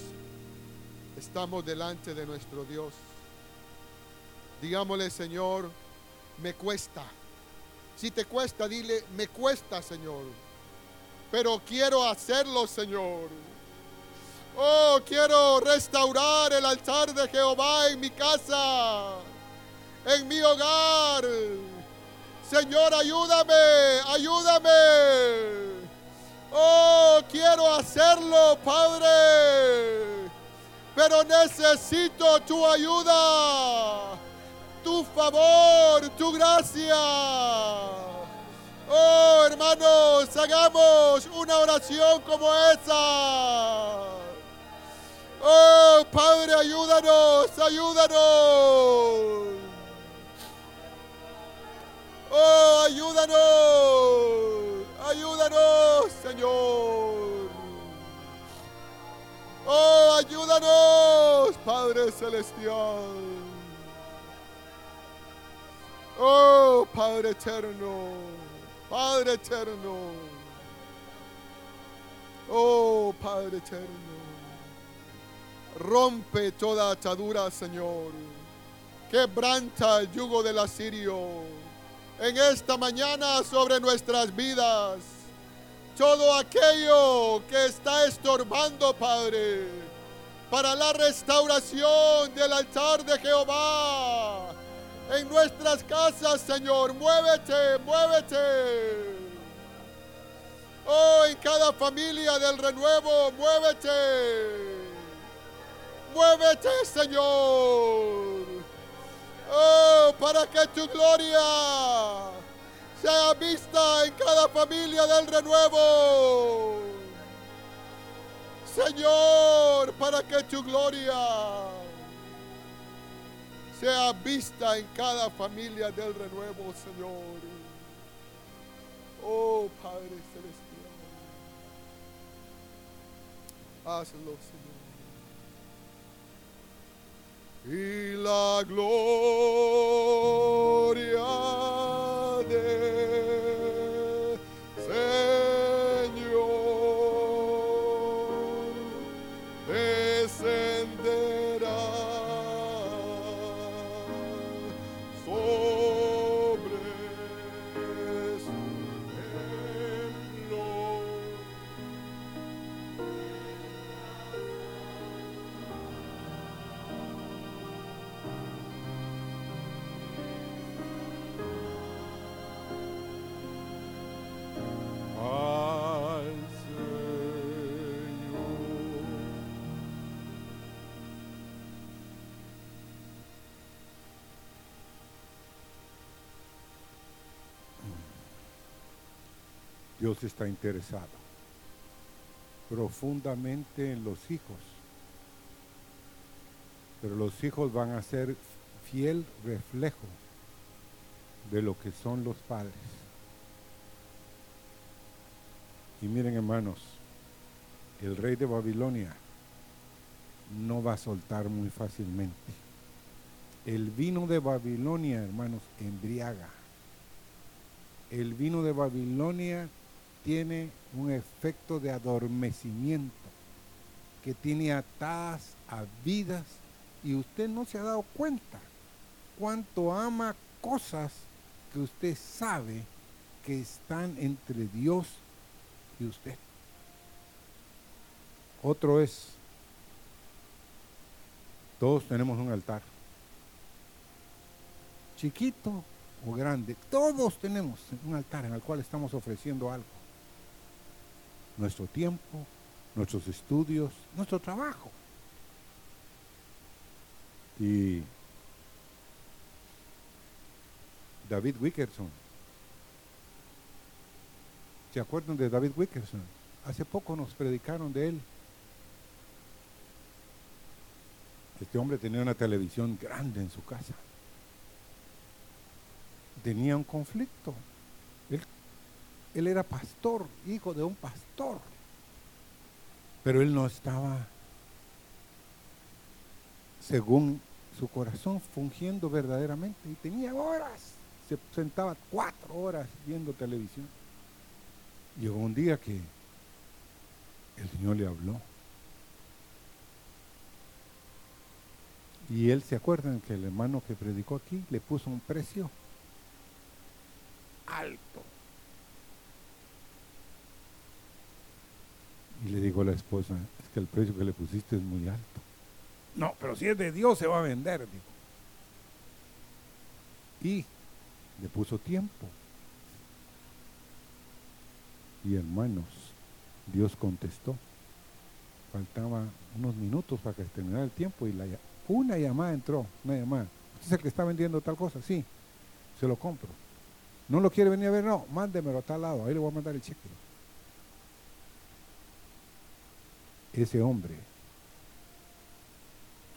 estamos delante de nuestro Dios. Digámosle, Señor, me cuesta. Si te cuesta, dile, me cuesta, Señor. Pero quiero hacerlo, Señor. Oh, quiero restaurar el altar de Jehová en mi casa, en mi hogar. Señor, ayúdame, ayúdame. Oh, quiero hacerlo, Padre. Pero necesito tu ayuda, tu favor, tu gracia. Oh, hermanos, hagamos una oración como esa. Oh, Padre, ayúdanos, ayúdanos. Oh, ayúdanos, Oh, ayúdanos, Padre Celestial. Oh, Padre eterno, Padre eterno. Oh, Padre eterno. Rompe toda atadura, Señor. Quebranta el yugo del asirio. En esta mañana sobre nuestras vidas. Todo aquello que está estorbando, Padre, para la restauración del altar de Jehová. En nuestras casas, Señor, muévete, muévete. Oh, en cada familia del renuevo, muévete. Muévete, Señor. Oh, para que tu gloria sea vista en cada familia del renuevo. Señor, para que tu gloria sea vista en cada familia del renuevo, Señor. Oh Padre Celestial. Hazlo, Señor. Y la gloria Dios está interesado profundamente en los hijos. Pero los hijos van a ser fiel reflejo de lo que son los padres. Y miren hermanos, el rey de Babilonia no va a soltar muy fácilmente. El vino de Babilonia, hermanos, embriaga. El vino de Babilonia tiene un efecto de adormecimiento que tiene atadas a vidas y usted no se ha dado cuenta cuánto ama cosas que usted sabe que están entre Dios y usted. Otro es, todos tenemos un altar, chiquito o grande, todos tenemos un altar en el cual estamos ofreciendo algo. Nuestro tiempo, nuestros estudios, nuestro trabajo. Y David Wickerson. ¿Se acuerdan de David Wickerson? Hace poco nos predicaron de él. Este hombre tenía una televisión grande en su casa. Tenía un conflicto. Él era pastor, hijo de un pastor. Pero él no estaba, según su corazón, fungiendo verdaderamente. Y tenía horas. Se sentaba cuatro horas viendo televisión. Llegó un día que el Señor le habló. Y él se acuerdan que el hermano que predicó aquí le puso un precio alto. Y le dijo a la esposa, es que el precio que le pusiste es muy alto. No, pero si es de Dios se va a vender, dijo. Y le puso tiempo. Y hermanos, Dios contestó. Faltaban unos minutos para que terminara el tiempo y la, una llamada entró, una llamada. ¿Usted es el que está vendiendo tal cosa? Sí, se lo compro. ¿No lo quiere venir a ver? No, mándemelo a tal lado, ahí le voy a mandar el cheque. Ese hombre,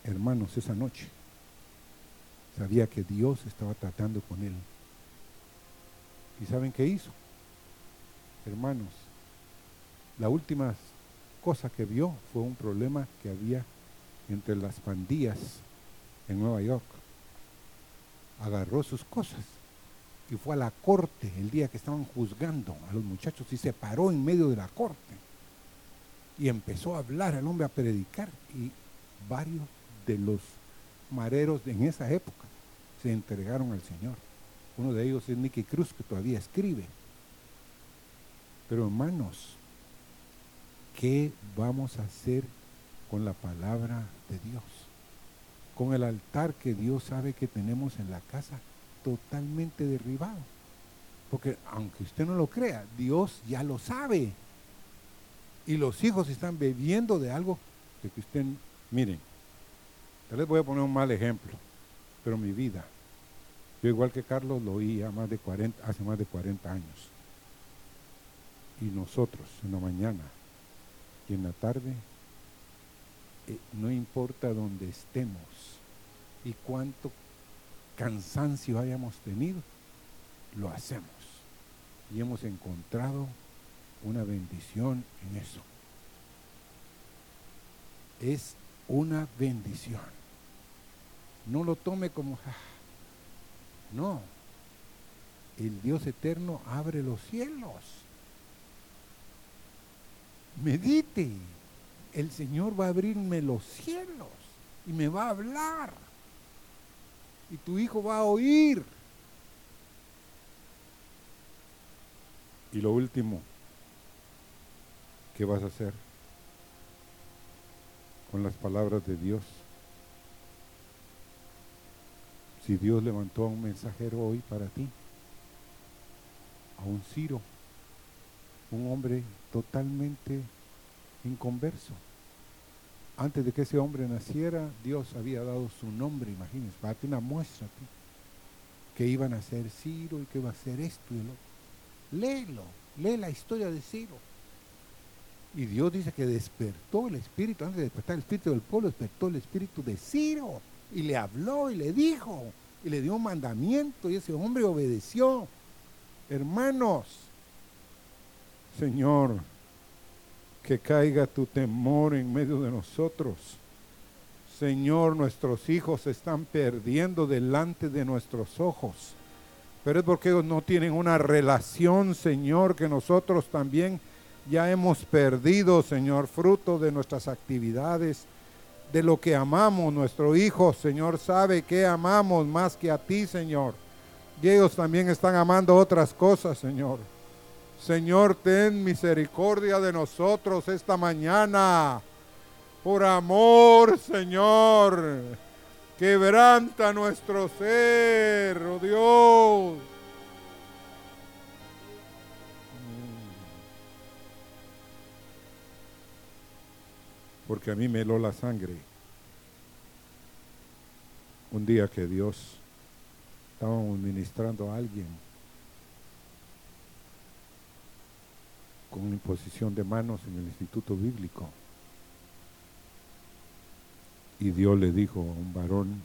hermanos, esa noche, sabía que Dios estaba tratando con él. ¿Y saben qué hizo? Hermanos, la última cosa que vio fue un problema que había entre las pandillas en Nueva York. Agarró sus cosas y fue a la corte el día que estaban juzgando a los muchachos y se paró en medio de la corte y empezó a hablar al hombre a predicar y varios de los mareros en esa época se entregaron al Señor. Uno de ellos es Nicky Cruz que todavía escribe. Pero hermanos, ¿qué vamos a hacer con la palabra de Dios? Con el altar que Dios sabe que tenemos en la casa totalmente derribado. Porque aunque usted no lo crea, Dios ya lo sabe. Y los hijos están bebiendo de algo de que usted, miren, tal vez voy a poner un mal ejemplo, pero mi vida, yo igual que Carlos lo oí a más de 40, hace más de 40 años. Y nosotros en la mañana y en la tarde, eh, no importa dónde estemos y cuánto cansancio hayamos tenido, lo hacemos. Y hemos encontrado una bendición en eso. Es una bendición. No lo tome como... No. El Dios eterno abre los cielos. Medite. El Señor va a abrirme los cielos y me va a hablar. Y tu hijo va a oír. Y lo último, ¿qué vas a hacer con las palabras de Dios? Si Dios levantó a un mensajero hoy para ti, a un Ciro, un hombre totalmente inconverso. Antes de que ese hombre naciera, Dios había dado su nombre, imagínense, para darte una muestra que iban a ser Ciro y que iba a ser esto y lo. Léelo, lee la historia de Ciro. Y Dios dice que despertó el espíritu, antes de despertar el espíritu del pueblo, despertó el espíritu de Ciro. Y le habló y le dijo, y le dio un mandamiento, y ese hombre obedeció. Hermanos, Señor, que caiga tu temor en medio de nosotros. Señor, nuestros hijos se están perdiendo delante de nuestros ojos. Pero es porque ellos no tienen una relación, Señor, que nosotros también ya hemos perdido, Señor, fruto de nuestras actividades, de lo que amamos. Nuestro Hijo, Señor, sabe que amamos más que a ti, Señor. Y ellos también están amando otras cosas, Señor. Señor, ten misericordia de nosotros esta mañana. Por amor, Señor. Quebranta nuestro ser, oh Dios. Porque a mí me heló la sangre. Un día que Dios estábamos ministrando a alguien con imposición de manos en el instituto bíblico. Y Dios le dijo a un varón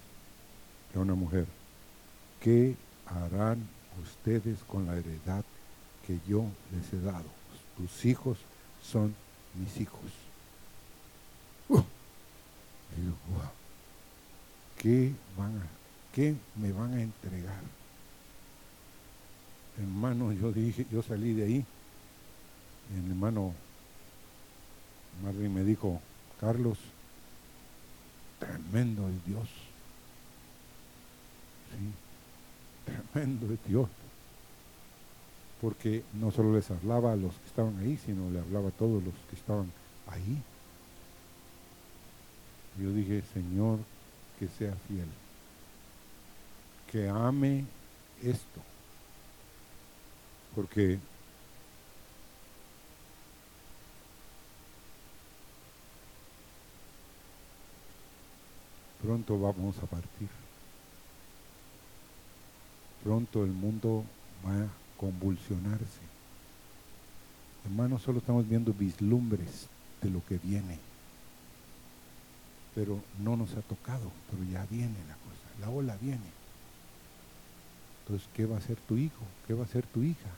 y a una mujer, ¿qué harán ustedes con la heredad que yo les he dado? Tus hijos son mis hijos. Uh, digo, "Wow, ¿Qué, van a, ¿Qué me van a entregar? Hermano, yo dije, yo salí de ahí. El hermano Marvin me dijo, Carlos, tremendo es Dios. Sí, tremendo es Dios. Porque no solo les hablaba a los que estaban ahí, sino le hablaba a todos los que estaban ahí. Yo dije, Señor, que sea fiel, que ame esto, porque pronto vamos a partir. Pronto el mundo va a convulsionarse. Hermanos, solo estamos viendo vislumbres de lo que viene. Pero no nos ha tocado, pero ya viene la cosa, la ola viene. Entonces, ¿qué va a hacer tu hijo? ¿Qué va a hacer tu hija?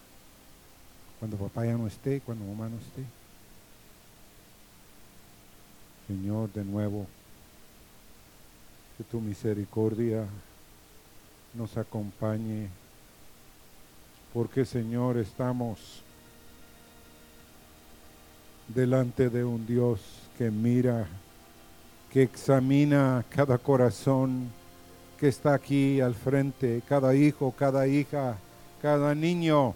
Cuando papá ya no esté, cuando mamá no esté. Señor, de nuevo, que tu misericordia nos acompañe, porque Señor estamos delante de un Dios que mira, que examina cada corazón que está aquí al frente, cada hijo, cada hija, cada niño.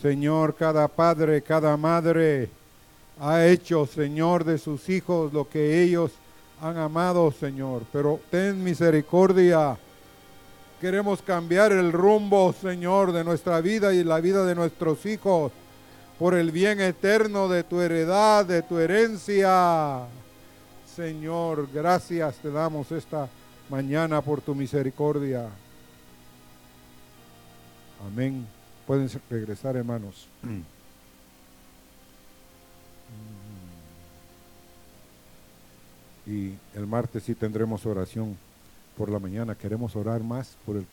Señor, cada padre, cada madre ha hecho, Señor, de sus hijos lo que ellos han amado, Señor. Pero ten misericordia. Queremos cambiar el rumbo, Señor, de nuestra vida y la vida de nuestros hijos por el bien eterno de tu heredad, de tu herencia. Señor, gracias te damos esta mañana por tu misericordia. Amén. Pueden regresar, hermanos. Y el martes sí tendremos oración por la mañana. Queremos orar más por el